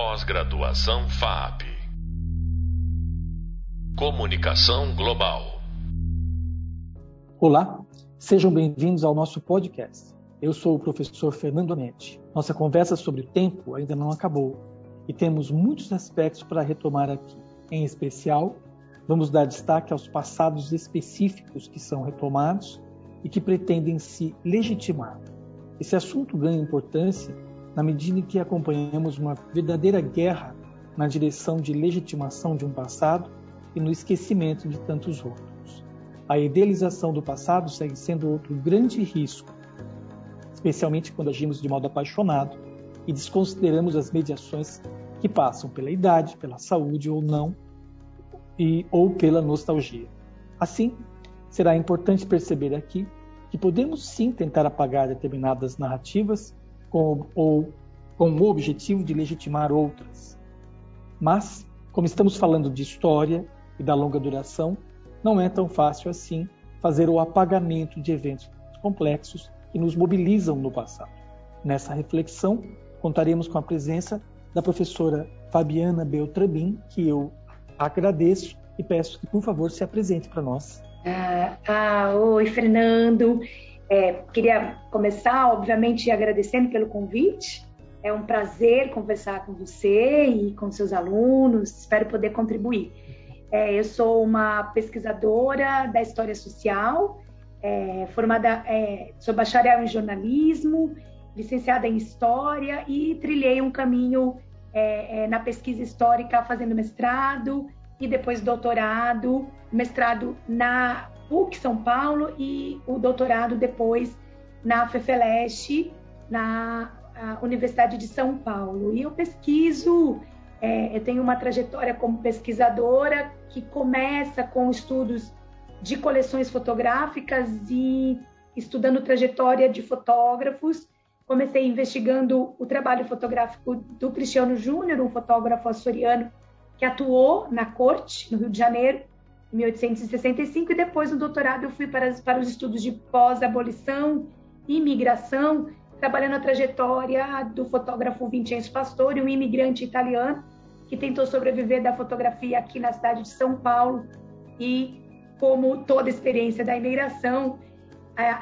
Pós-graduação FAP. Comunicação Global. Olá, sejam bem-vindos ao nosso podcast. Eu sou o professor Fernando Anetti. Nossa conversa sobre o tempo ainda não acabou e temos muitos aspectos para retomar aqui. Em especial, vamos dar destaque aos passados específicos que são retomados e que pretendem se legitimar. Esse assunto ganha importância na medida em que acompanhamos uma verdadeira guerra na direção de legitimação de um passado e no esquecimento de tantos outros. A idealização do passado segue sendo outro grande risco, especialmente quando agimos de modo apaixonado e desconsideramos as mediações que passam pela idade, pela saúde ou não, e ou pela nostalgia. Assim, será importante perceber aqui que podemos sim tentar apagar determinadas narrativas com, ou com o objetivo de legitimar outras. Mas, como estamos falando de história e da longa duração, não é tão fácil assim fazer o apagamento de eventos complexos que nos mobilizam no passado. Nessa reflexão, contaremos com a presença da professora Fabiana Beltrabin, que eu agradeço e peço que, por favor, se apresente para nós. Ah, ah, oi, Fernando. É, queria começar, obviamente, agradecendo pelo convite. É um prazer conversar com você e com seus alunos. Espero poder contribuir. É, eu sou uma pesquisadora da história social, é, formada, é, sou bacharel em jornalismo, licenciada em história e trilhei um caminho é, é, na pesquisa histórica, fazendo mestrado e depois doutorado, mestrado na PUC São Paulo e o doutorado depois na FEFELESH, na Universidade de São Paulo. E eu pesquiso, é, eu tenho uma trajetória como pesquisadora que começa com estudos de coleções fotográficas e estudando trajetória de fotógrafos. Comecei investigando o trabalho fotográfico do Cristiano Júnior, um fotógrafo açoriano que atuou na corte, no Rio de Janeiro, em 1865, e depois no doutorado eu fui para, para os estudos de pós-abolição e imigração, trabalhando a trajetória do fotógrafo Vincenzo Pastore, um imigrante italiano que tentou sobreviver da fotografia aqui na cidade de São Paulo e como toda experiência da imigração,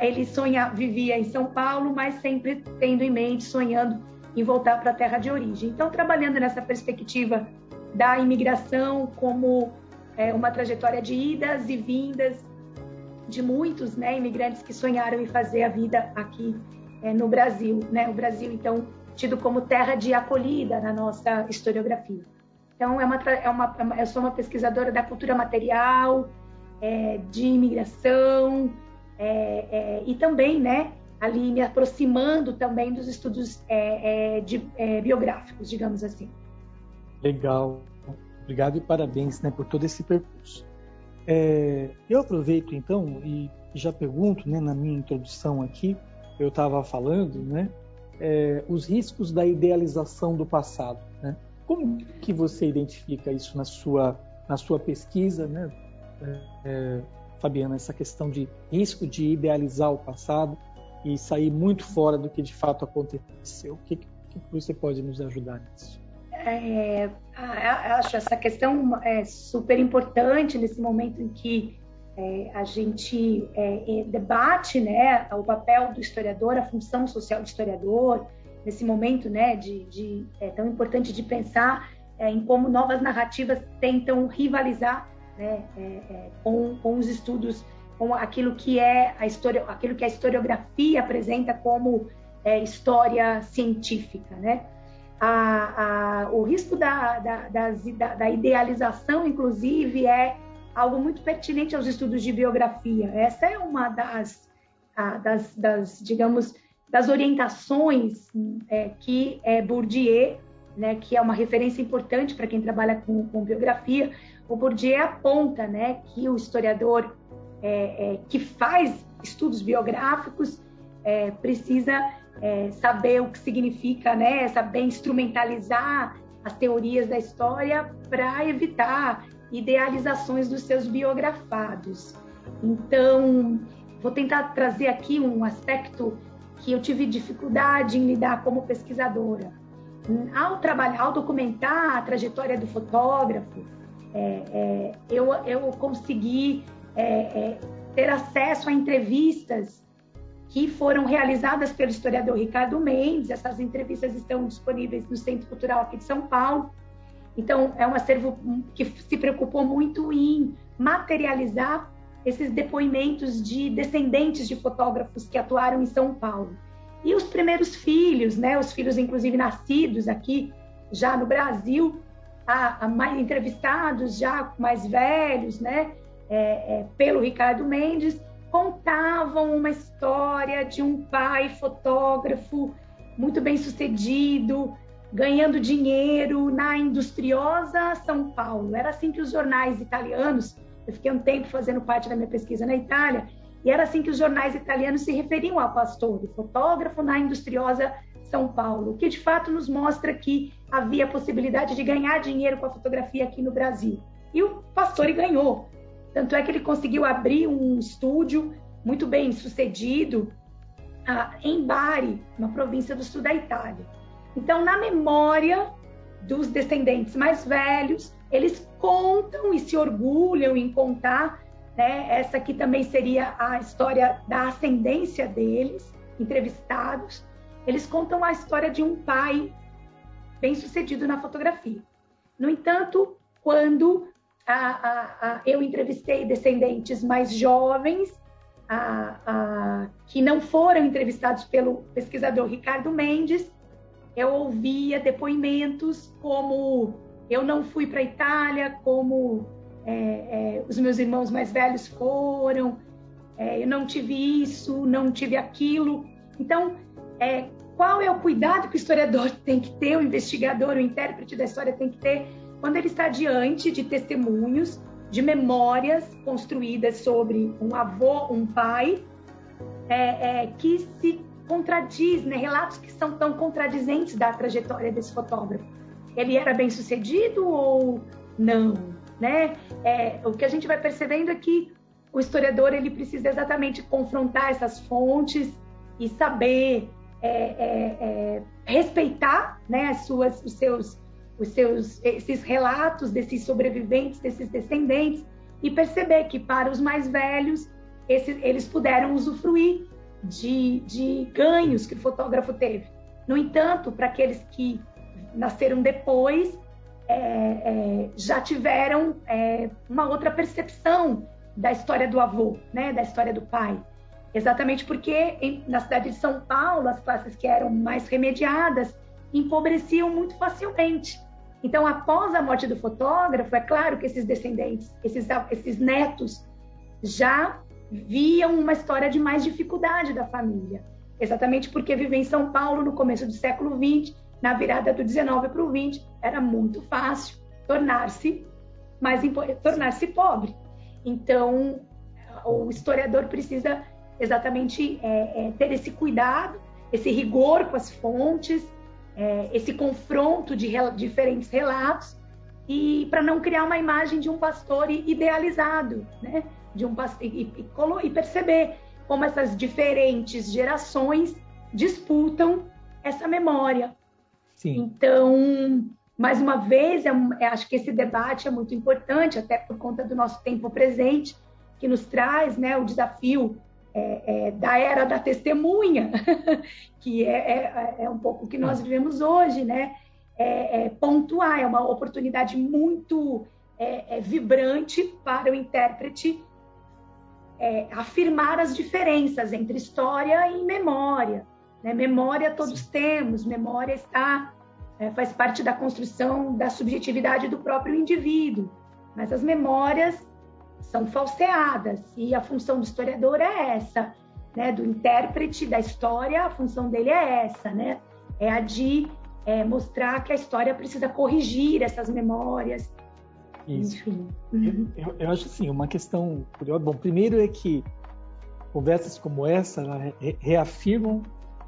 ele sonha, vivia em São Paulo, mas sempre tendo em mente, sonhando em voltar para a terra de origem. Então, trabalhando nessa perspectiva da imigração como é, uma trajetória de idas e vindas de muitos né, imigrantes que sonharam em fazer a vida aqui é, no Brasil. Né? O Brasil, então, tido como terra de acolhida na nossa historiografia. Então, é uma, é uma, é eu sou uma pesquisadora da cultura material, é, de imigração, é, é, e também, né, ali me aproximando também dos estudos é, de, biográficos, digamos assim. Legal. Obrigado e parabéns né, por todo esse percurso. É, eu aproveito então e já pergunto, né, na minha introdução aqui, eu estava falando, né, é, os riscos da idealização do passado. Né? Como que você identifica isso na sua na sua pesquisa, né, é, é Fabiana, essa questão de risco de idealizar o passado e sair muito fora do que de fato aconteceu? O que, que você pode nos ajudar nisso? É, acho essa questão é super importante nesse momento em que é, a gente é, é, debate né, o papel do historiador, a função social do historiador, nesse momento né, de, de é tão importante de pensar é, em como novas narrativas tentam rivalizar né, com, com os estudos, com aquilo que é a história, aquilo que a historiografia apresenta como história científica, né? A, a, o risco da, da, da, da, idealização, inclusive, é algo muito pertinente aos estudos de biografia. Essa é uma das, a, das, das digamos, das orientações é, que é Bourdieu, né, que é uma referência importante para quem trabalha com, com, biografia, o Bourdieu aponta né, que o historiador é, é que faz estudos biográficos é, precisa é, saber o que significa, né, saber instrumentalizar as teorias da história para evitar idealizações dos seus biografados. Então, vou tentar trazer aqui um aspecto que eu tive dificuldade em lidar como pesquisadora. ao trabalhar, ao documentar a trajetória do fotógrafo, é, é, eu, eu consegui é, é, ter acesso a entrevistas que foram realizadas pelo historiador Ricardo Mendes. Essas entrevistas estão disponíveis no Centro Cultural aqui de São Paulo. Então, é um acervo que se preocupou muito em materializar esses depoimentos de descendentes de fotógrafos que atuaram em São Paulo. E os primeiros filhos, né, os filhos inclusive nascidos aqui já no Brasil, a, a mais entrevistados já mais velhos, né, é, é, pelo Ricardo Mendes, contavam uma história de um pai fotógrafo muito bem sucedido, ganhando dinheiro na industriosa São Paulo. Era assim que os jornais italianos, eu fiquei um tempo fazendo parte da minha pesquisa na Itália, e era assim que os jornais italianos se referiam ao pastor, fotógrafo na industriosa São Paulo, o que de fato nos mostra que havia possibilidade de ganhar dinheiro com a fotografia aqui no Brasil. E o pastor ganhou. Tanto é que ele conseguiu abrir um estúdio muito bem sucedido ah, em Bari, uma província do sul da Itália. Então, na memória dos descendentes mais velhos, eles contam e se orgulham em contar, né, essa aqui também seria a história da ascendência deles, entrevistados. Eles contam a história de um pai bem sucedido na fotografia. No entanto, quando a, a, eu entrevistei descendentes mais jovens que não foram entrevistados pelo pesquisador Ricardo Mendes. Eu ouvia depoimentos como eu não fui para a Itália, como é, é, os meus irmãos mais velhos foram, é, eu não tive isso, não tive aquilo. Então, é, qual é o cuidado que o historiador tem que ter, o investigador, o intérprete da história tem que ter quando ele está diante de testemunhos, de memórias construídas sobre um avô, um pai, é, é, que se contradiz, né? relatos que são tão contradizentes da trajetória desse fotógrafo. Ele era bem sucedido ou não? Né? É, o que a gente vai percebendo é que o historiador ele precisa exatamente confrontar essas fontes e saber é, é, é respeitar né, as suas, os seus os seus esses relatos desses sobreviventes, desses descendentes e perceber que para os mais velhos eles puderam usufruir de, de ganhos que o fotógrafo teve. No entanto, para aqueles que nasceram depois, é, é, já tiveram é, uma outra percepção da história do avô, né, da história do pai. Exatamente porque em, na cidade de São Paulo, as classes que eram mais remediadas empobreciam muito facilmente. Então, após a morte do fotógrafo, é claro que esses descendentes, esses, esses netos, já viam uma história de mais dificuldade da família. Exatamente porque viver em São Paulo no começo do século XX, na virada do 19 para o 20, era muito fácil tornar-se mais tornar-se pobre. Então, o historiador precisa exatamente é, é, ter esse cuidado, esse rigor com as fontes, é, esse confronto de rel diferentes relatos e para não criar uma imagem de um pastor idealizado, né? De um pastor, e, e, e perceber como essas diferentes gerações disputam essa memória. Sim. Então, mais uma vez, é é, acho que esse debate é muito importante, até por conta do nosso tempo presente, que nos traz né, o desafio é, é, da era da testemunha, que é, é, é, um pouco o que nós vivemos hoje, né? É, é pontuar, é uma oportunidade muito é, vibrante para o intérprete afirmar as diferenças entre história e memória. Né? Memória todos Sim. temos, memória está faz parte da construção da subjetividade do próprio indivíduo, mas as memórias são falseadas. E a função do historiador é essa, né? Do intérprete da história, a função dele é essa, né? É a de é, mostrar que a história precisa corrigir essas memórias. Isso. Enfim. Eu, eu, eu acho assim, uma questão curiosa. Bom, primeiro é que conversas como essa reafirmam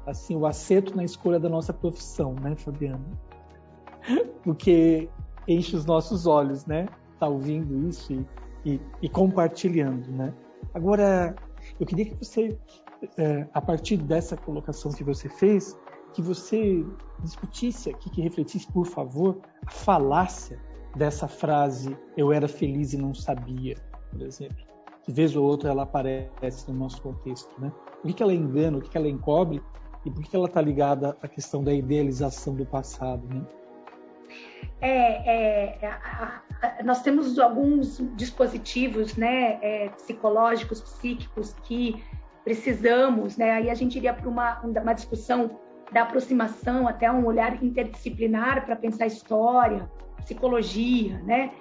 assim o acerto na escolha da nossa profissão, né, Fabiana? Porque enche os nossos olhos, né? Tá ouvindo isso e e, e compartilhando, né? Agora, eu queria que você, é, a partir dessa colocação que você fez, que você discutisse aqui, que refletisse, por favor, a falácia dessa frase eu era feliz e não sabia, por exemplo. De vez ou outra ela aparece no nosso contexto, né? Por que ela engana, o que ela encobre e por que ela está ligada à questão da idealização do passado, né? É, é, a, a, nós temos alguns dispositivos né, é, psicológicos, psíquicos que precisamos, né? Aí a gente iria para uma, uma discussão da aproximação, até um olhar interdisciplinar para pensar história, psicologia, né?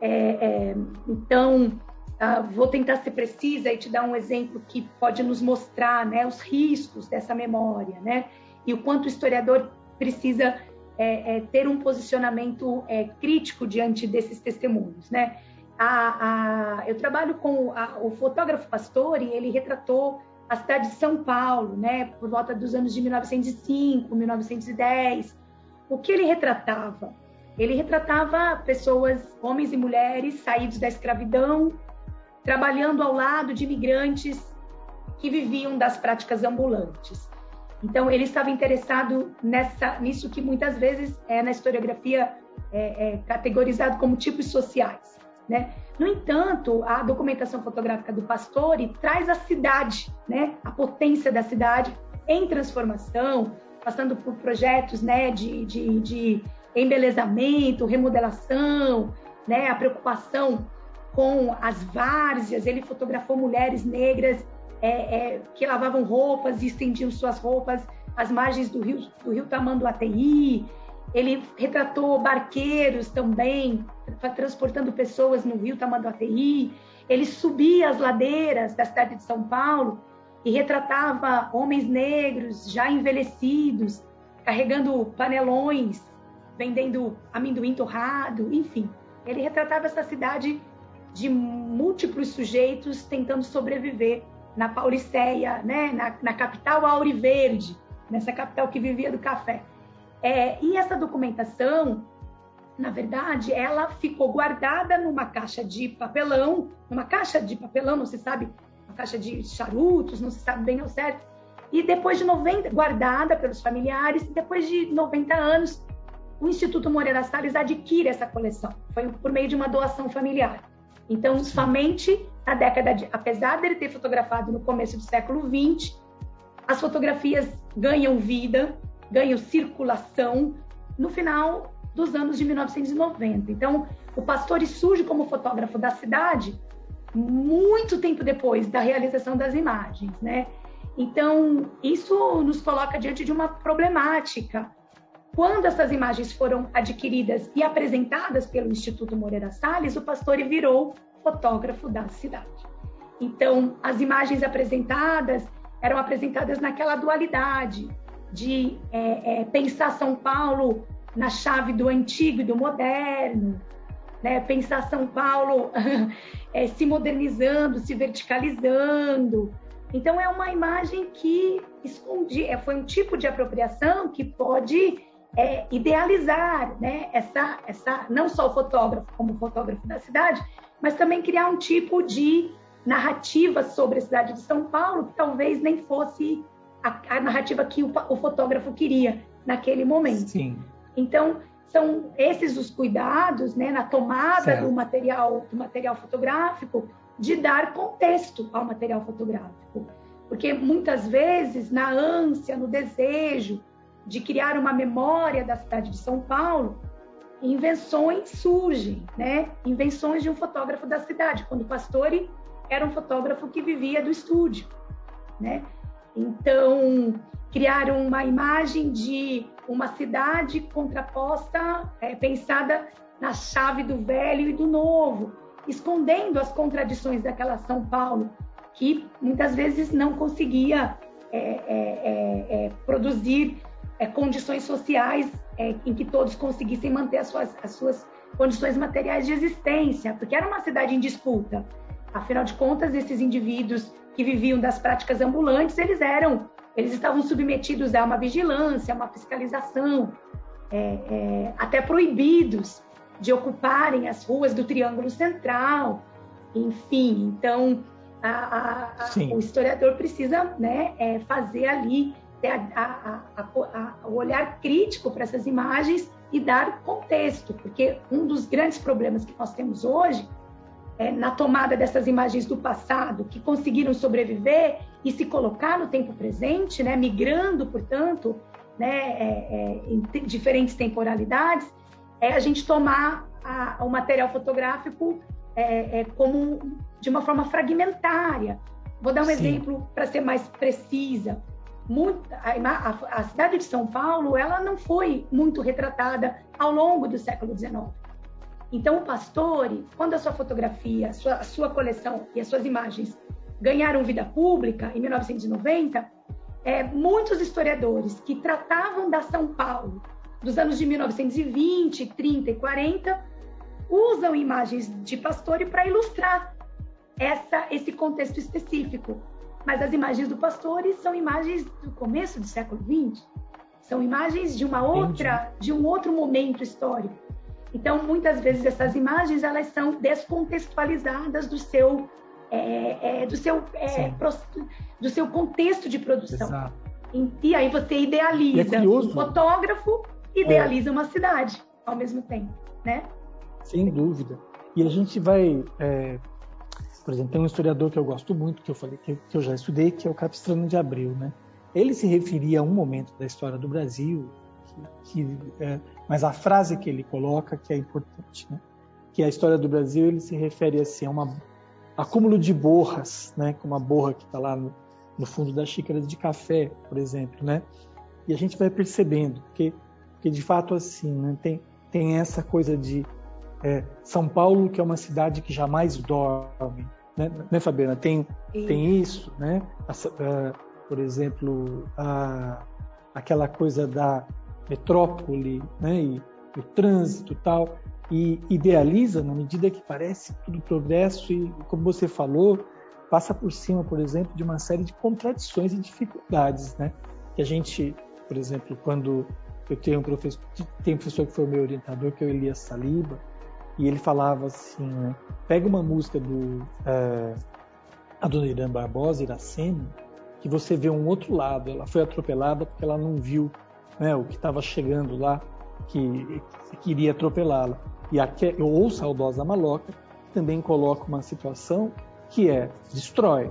É, é, então, uh, vou tentar ser precisa e te dar um exemplo que pode nos mostrar, né, os riscos dessa memória, né? E o quanto o historiador precisa é, é ter um posicionamento é, crítico diante desses testemunhos, né? A, a, eu trabalho com a, o fotógrafo Pastore, ele retratou a cidade de São Paulo, né, por volta dos anos de 1905, 1910. O que ele retratava? Ele retratava pessoas, homens e mulheres, saídos da escravidão, trabalhando ao lado de imigrantes que viviam das práticas ambulantes. Então, ele estava interessado nessa, nisso que muitas vezes é na historiografia é, é categorizado como tipos sociais. Né? No entanto, a documentação fotográfica do Pastore traz a cidade, né? a potência da cidade em transformação, passando por projetos né? de, de, de embelezamento, remodelação, né? a preocupação com as várzeas. Ele fotografou mulheres negras é, é, que lavavam roupas e estendiam suas roupas às margens do rio, do rio Tamanduateí. Ele retratou barqueiros também, transportando pessoas no rio Tamanduateí. Ele subia as ladeiras da cidade de São Paulo e retratava homens negros já envelhecidos, carregando panelões, vendendo amendoim torrado, enfim. Ele retratava essa cidade de múltiplos sujeitos tentando sobreviver na Pauliceia, né? na, na capital auriverde, nessa capital que vivia do café. É, e essa documentação, na verdade, ela ficou guardada numa caixa de papelão, numa caixa de papelão, não se sabe, uma caixa de charutos, não se sabe bem ao certo. E depois de 90, guardada pelos familiares, depois de 90 anos, o Instituto Moreira Salles adquire essa coleção. Foi por meio de uma doação familiar. Então, somente na década de, apesar dele ter fotografado no começo do século 20, as fotografias ganham vida ganham circulação no final dos anos de 1990. Então, o Pastore surge como fotógrafo da cidade muito tempo depois da realização das imagens, né? Então, isso nos coloca diante de uma problemática. Quando essas imagens foram adquiridas e apresentadas pelo Instituto Moreira Salles, o Pastore virou fotógrafo da cidade. Então, as imagens apresentadas eram apresentadas naquela dualidade de é, é, pensar São Paulo na chave do antigo e do moderno, né? pensar São Paulo é, se modernizando, se verticalizando. Então é uma imagem que escondi, é, foi um tipo de apropriação que pode é, idealizar, né? Essa, essa, não só o fotógrafo como fotógrafo da cidade, mas também criar um tipo de narrativa sobre a cidade de São Paulo que talvez nem fosse a, a narrativa que o, o, fotógrafo queria naquele momento. Sim. Então, são esses os cuidados né, na tomada do material, do material fotográfico, de dar contexto ao material fotográfico. Porque muitas vezes, na ânsia, no desejo de criar uma memória da cidade de São Paulo, invenções surgem, né? Invenções de um fotógrafo da cidade, quando o Pastore era um fotógrafo que vivia do estúdio, né? Então, criaram uma imagem de uma cidade contraposta, é, pensada na chave do velho e do novo, escondendo as contradições daquela São Paulo, que muitas vezes não conseguia é, é, é, é produzir é, condições sociais em que todos conseguissem manter as suas, as suas condições materiais de existência, porque era uma cidade em disputa. Afinal de contas, esses indivíduos que viviam das práticas ambulantes, eles eram, eles estavam submetidos a uma vigilância, a uma fiscalização, é, é, até proibidos de ocuparem as ruas do Triângulo Central, enfim. Então, a, a, a, o historiador precisa né, é, fazer ali a, o olhar crítico para essas imagens e dar contexto, porque um dos grandes problemas que nós temos hoje é na tomada dessas imagens do passado, que conseguiram sobreviver e se colocar no tempo presente, né, migrando, portanto, né, é, é, em diferentes temporalidades, é a gente tomar a, o material fotográfico é, é, como de uma forma fragmentária. Vou dar um Sim. exemplo para ser mais precisa. Muito, a, a, cidade de São Paulo ela não foi muito retratada ao longo do século XIX. Então, o Pastore, quando a sua fotografia, a sua, a sua coleção e as suas imagens ganharam vida pública em 1990, é, muitos historiadores que tratavam da São Paulo dos anos de 1920, 30 e 40 usam imagens de Pastore para ilustrar essa, esse contexto específico. Mas as imagens do Pastore são imagens do começo do século XX, são imagens de uma outra, Entendi. de um outro momento histórico. Então, muitas vezes essas imagens elas são descontextualizadas do seu é, é, do seu é, pro, do seu contexto de produção. Exato. E, e aí você idealiza é o fotógrafo idealiza uma cidade ao mesmo tempo, né? Sem dúvida. E a gente vai, é, por exemplo, tem um historiador que eu gosto muito, que eu falei que, que eu já estudei, que é o Capistrano de Abreu, né? Ele se referia a um momento da história do Brasil, que, que é, mas a frase que ele coloca que é importante, né? Que a história do Brasil ele se refere assim a um acúmulo de borras, né? Como a borra que está lá no, no, fundo da xícara de café, por exemplo, né? E a gente vai percebendo que, que de fato assim, né? Tem tem essa coisa de é, São Paulo, que é uma cidade que jamais dorme, né, né Fabiana? Tem, tem isso, né? por exemplo, a, aquela coisa da metrópole, né? E o trânsito tal, e idealiza na medida que parece tudo progresso e, como você falou, passa por cima, por exemplo, de uma série de contradições e dificuldades, né? Que a gente, por exemplo, quando eu tenho um professor, tem um professor que foi meu orientador, que é o Elias Saliba, e ele falava assim, né? Pega uma música do é, Adoniran Barbosa, Iracema, que você vê um outro lado. Ela foi atropelada porque ela não viu né, o que estava chegando lá, que, que queria atropelá-la. E a ou Saudosa Maloca também coloca uma situação que é destrói,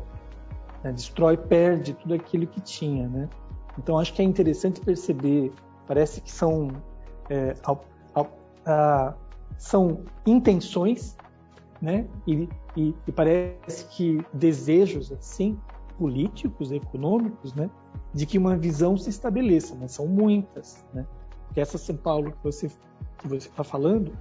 né, destrói, perde tudo aquilo que tinha, né? Então acho que é interessante perceber, parece que são é, a, a, são intenções, né? E, e, e, parece que desejos assim políticos, econômicos, né? De que uma visão se estabeleça, mas são muitas, né? Porque essa São Paulo que você que você está falando,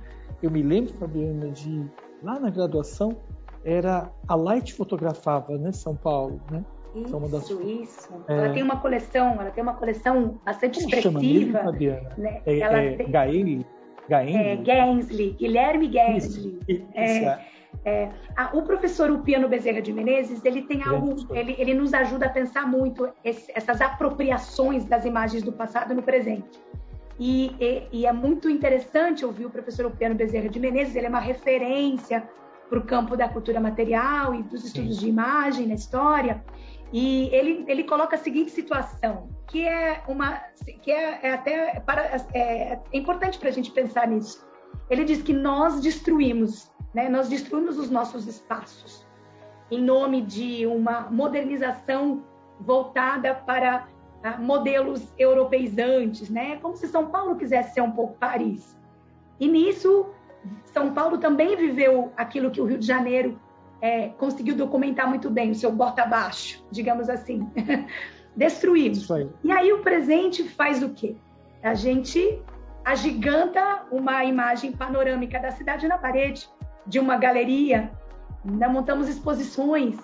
eu me lembro, Fabiana, de lá na graduação era a Light fotografava, né? São Paulo, né? Isso, das... isso. É... Ela tem uma coleção, ela tem uma coleção bastante Como expressiva. Mesmo, Fabiana? Né? É, ela é, tem... Gaeli? É, Gensley, Guilherme Gensley. Isso, é, é. é, a, o professor Upiano Bezerra de Menezes, ele tem algo, ele, ele nos ajuda a pensar muito esse, essas apropriações das imagens do passado no presente. E, e, e, é muito interessante ouvir o professor Upiano Bezerra de Menezes, ele é uma referência para o campo da cultura material e dos estudos Sim. de imagem na história. E ele, ele coloca a seguinte situação: que é uma que é, é até para, é, é importante para a gente pensar nisso. Ele diz que nós destruímos, né? Nós destruímos os nossos espaços em nome de uma modernização voltada para uh, modelos europeizantes, né? Como se São Paulo quisesse ser um pouco Paris. E nisso, São Paulo também viveu aquilo que o Rio de Janeiro é, conseguiu documentar muito bem, o seu bota abaixo, digamos assim. destruímos. Aí. E aí o presente faz o quê? A gente agiganta uma imagem panorâmica da cidade na parede, de uma galeria, ainda montamos exposições.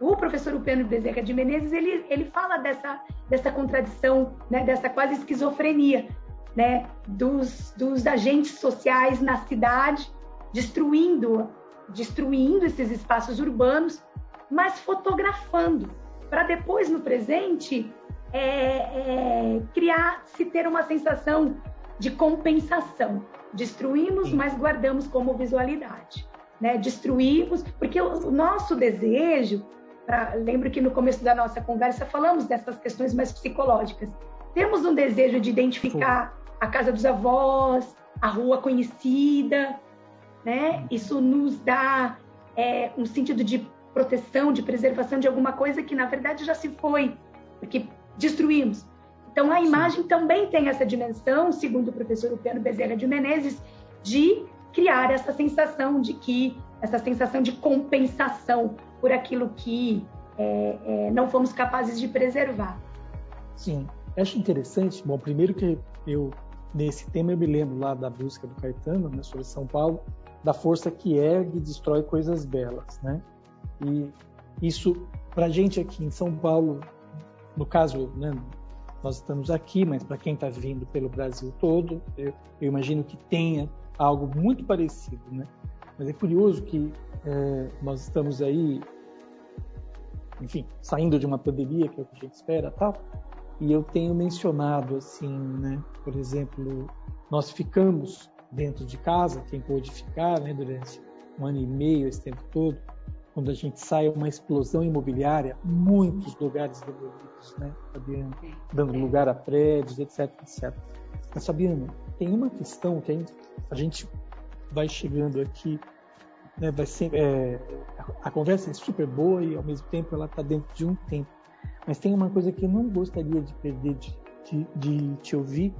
O professor Upeno Bezerra de Menezes, ele, ele fala dessa, dessa contradição, né, dessa quase esquizofrenia, né, dos, dos agentes sociais na cidade, destruindo, destruindo esses espaços urbanos, mas fotografando para depois no presente é, é, criar, se ter uma sensação de compensação. Destruímos, Sim. mas guardamos como visualidade. Né? Destruímos, porque o nosso desejo pra, lembro que no começo da nossa conversa falamos dessas questões mais psicológicas. Temos um desejo de identificar a casa dos avós, a rua conhecida, né? Isso nos dá é, um sentido de proteção, de preservação de alguma coisa que na verdade já se foi, porque destruímos. Então a imagem também tem essa dimensão, segundo o professor Upiano Bezerra de Menezes, de criar essa sensação de que essa sensação de compensação por aquilo que é, é, não fomos capazes de preservar. Sim, acho interessante. Bom, primeiro que eu nesse tema eu me lembro lá da música do Caetano, né, sobre São Paulo, da força que ergue e destrói coisas belas, né? E isso para a gente aqui em São Paulo, no caso, né, nós estamos aqui, mas para quem está vindo pelo Brasil todo, eu, eu, imagino que tenha algo muito parecido, né? Mas é curioso que é, nós estamos aí, enfim, saindo de uma pandemia, que é o que a gente espera, tal. E eu tenho mencionado assim, né? Por exemplo, nós ficamos dentro de casa, quem pôde ficar, né? Durante um ano e meio, esse tempo todo, quando a gente sai uma explosão imobiliária, muitos lugares demolidos, né, Fabiana? Dando lugar a prédios, etc, etc. Mas, Fabiana, tem uma questão que a gente, a gente vai chegando aqui, né, vai ser, é, a conversa é super boa e ao mesmo tempo ela está dentro de um tempo. Mas tem uma coisa que eu não gostaria de perder de, de, de te ouvir,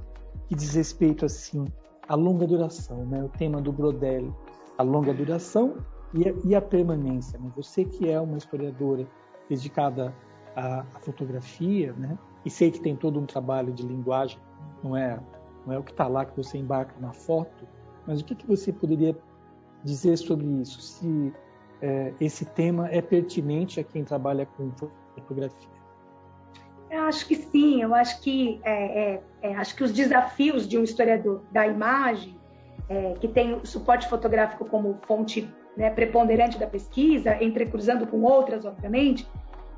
que diz respeito assim à longa duração, né? O tema do Brodelli, a longa duração e a, e a permanência. Né? Você que é uma historiadora dedicada à, à, fotografia, né? E sei que tem todo um trabalho de linguagem, não é não é o que está lá que você embarca na foto, mas o que, que você poderia dizer sobre isso? Se é, esse tema é pertinente a quem trabalha com fotografia? Eu acho que sim. Eu acho que é, é, é acho que os desafios de um historiador da imagem é, que tem o suporte fotográfico como fonte né, preponderante da pesquisa, entrecruzando com outras, obviamente,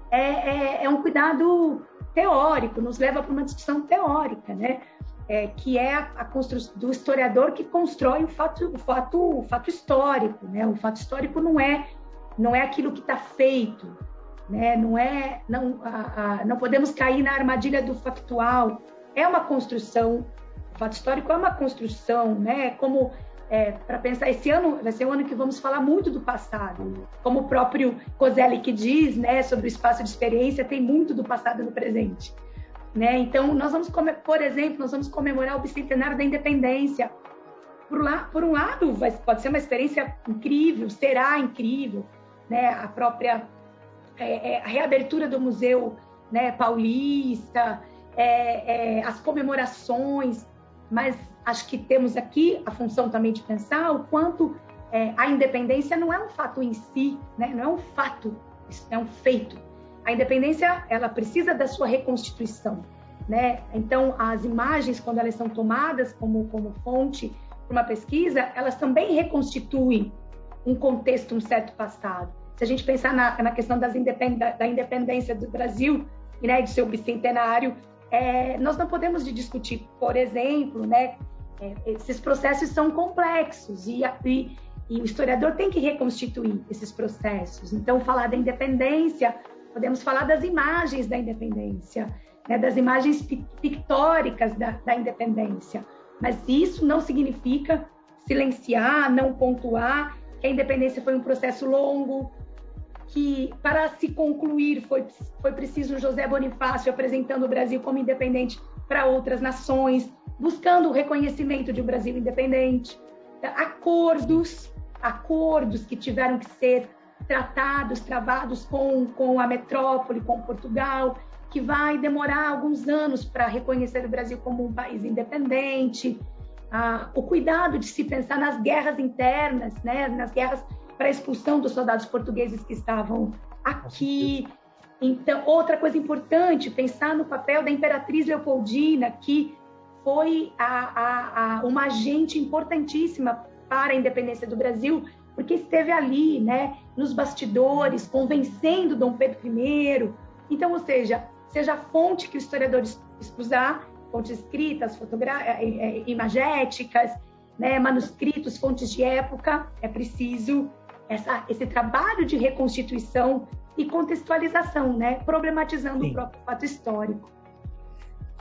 é, é, é um cuidado teórico, nos leva para uma discussão teórica, né? É, que é a, a construção do historiador que constrói o fato, o fato, o fato histórico, né? O fato histórico não é não é aquilo que está feito, né? Não é não a, a, não podemos cair na armadilha do factual. É uma construção. O fato histórico é uma construção, né? Como é, para pensar, esse ano vai ser um ano que vamos falar muito do passado. Como o próprio Kozelik diz, né, sobre o espaço de experiência, tem muito do passado no presente. Né? Então, nós vamos, por exemplo, nós vamos comemorar o bicentenário da independência. Por, lá, por um lado, vai, pode ser uma experiência incrível, será incrível, né? a própria é, é, a reabertura do Museu né, Paulista, é, é, as comemorações, mas acho que temos aqui a função também de pensar o quanto é, a independência não é um fato em si, né? não é um fato, é um feito. A independência ela precisa da sua reconstituição, né? Então as imagens quando elas são tomadas como como fonte para uma pesquisa, elas também reconstituem um contexto, um certo passado. Se a gente pensar na, na questão das independ, da independência do Brasil, né, de seu bicentenário, é, nós não podemos discutir, por exemplo, né, é, esses processos são complexos e, e, e, o historiador tem que reconstituir esses processos. Então, falar da independência, podemos falar das imagens da independência, né, das imagens pictóricas da, da independência. Mas isso não significa silenciar, não pontuar que a independência foi um processo longo, que para se concluir foi, foi preciso José Bonifácio apresentando o Brasil como independente para outras nações, buscando o reconhecimento de um Brasil independente, acordos, acordos que tiveram que ser tratados, travados com, com a metrópole, com Portugal, que vai demorar alguns anos para reconhecer o Brasil como um país independente, ah, o cuidado de se pensar nas guerras internas, né, nas guerras para expulsão dos soldados portugueses que estavam aqui. Então, outra coisa importante, pensar no papel da Imperatriz Leopoldina, que foi a, a, a uma agente importantíssima para a independência do Brasil, porque esteve ali, né, nos bastidores, convencendo Dom Pedro I. Então, ou seja, seja a fonte que o historiador usar, fontes escritas, é, é, imagéticas, né, manuscritos, fontes de época, é preciso essa, esse trabalho de reconstituição e contextualização, né? problematizando Sim. o próprio fato histórico.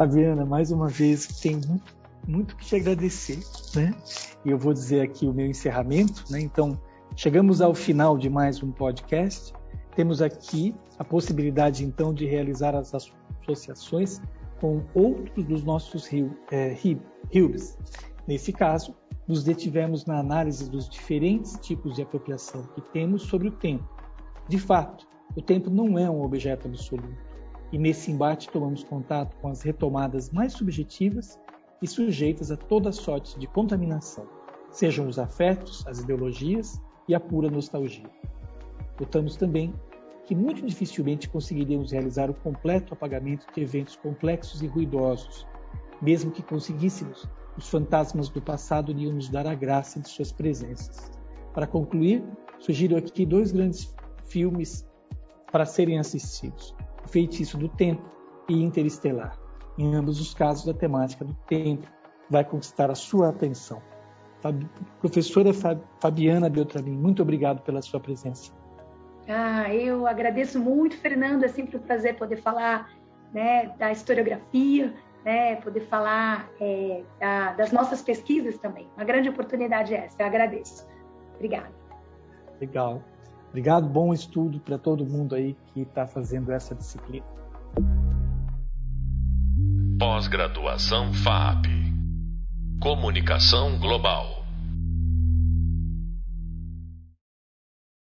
Fabiana, mais uma vez, tenho muito, muito que te agradecer, né? E eu vou dizer aqui o meu encerramento, né? Então, chegamos ao final de mais um podcast. Temos aqui a possibilidade, então, de realizar as associações com outros dos nossos rio, é, Nesse caso, nos detivemos na análise dos diferentes tipos de apropriação que temos sobre o tempo. De fato, o tempo não é um objeto absoluto, e nesse embate tomamos contato com as retomadas mais subjetivas e sujeitas a toda sorte de contaminação, sejam os afetos, as ideologias e a pura nostalgia. Notamos também que muito dificilmente conseguiríamos realizar o completo apagamento de eventos complexos e ruidosos, mesmo que conseguíssemos os fantasmas do passado iriam nos dar a graça de suas presenças. Para concluir, sugiro aqui dois grandes filmes para serem assistidos: Feitiço do Tempo e Interestelar. Em ambos os casos, a temática do tempo vai conquistar a sua atenção. Professora Fabiana Beltramin, muito obrigado pela sua presença. Ah, eu agradeço muito, Fernando. É sempre um prazer poder falar né, da historiografia, né, poder falar é, da, das nossas pesquisas também. Uma grande oportunidade essa, eu agradeço. Obrigada. Legal. Obrigado, bom estudo para todo mundo aí que está fazendo essa disciplina. Pós-graduação FAP Comunicação Global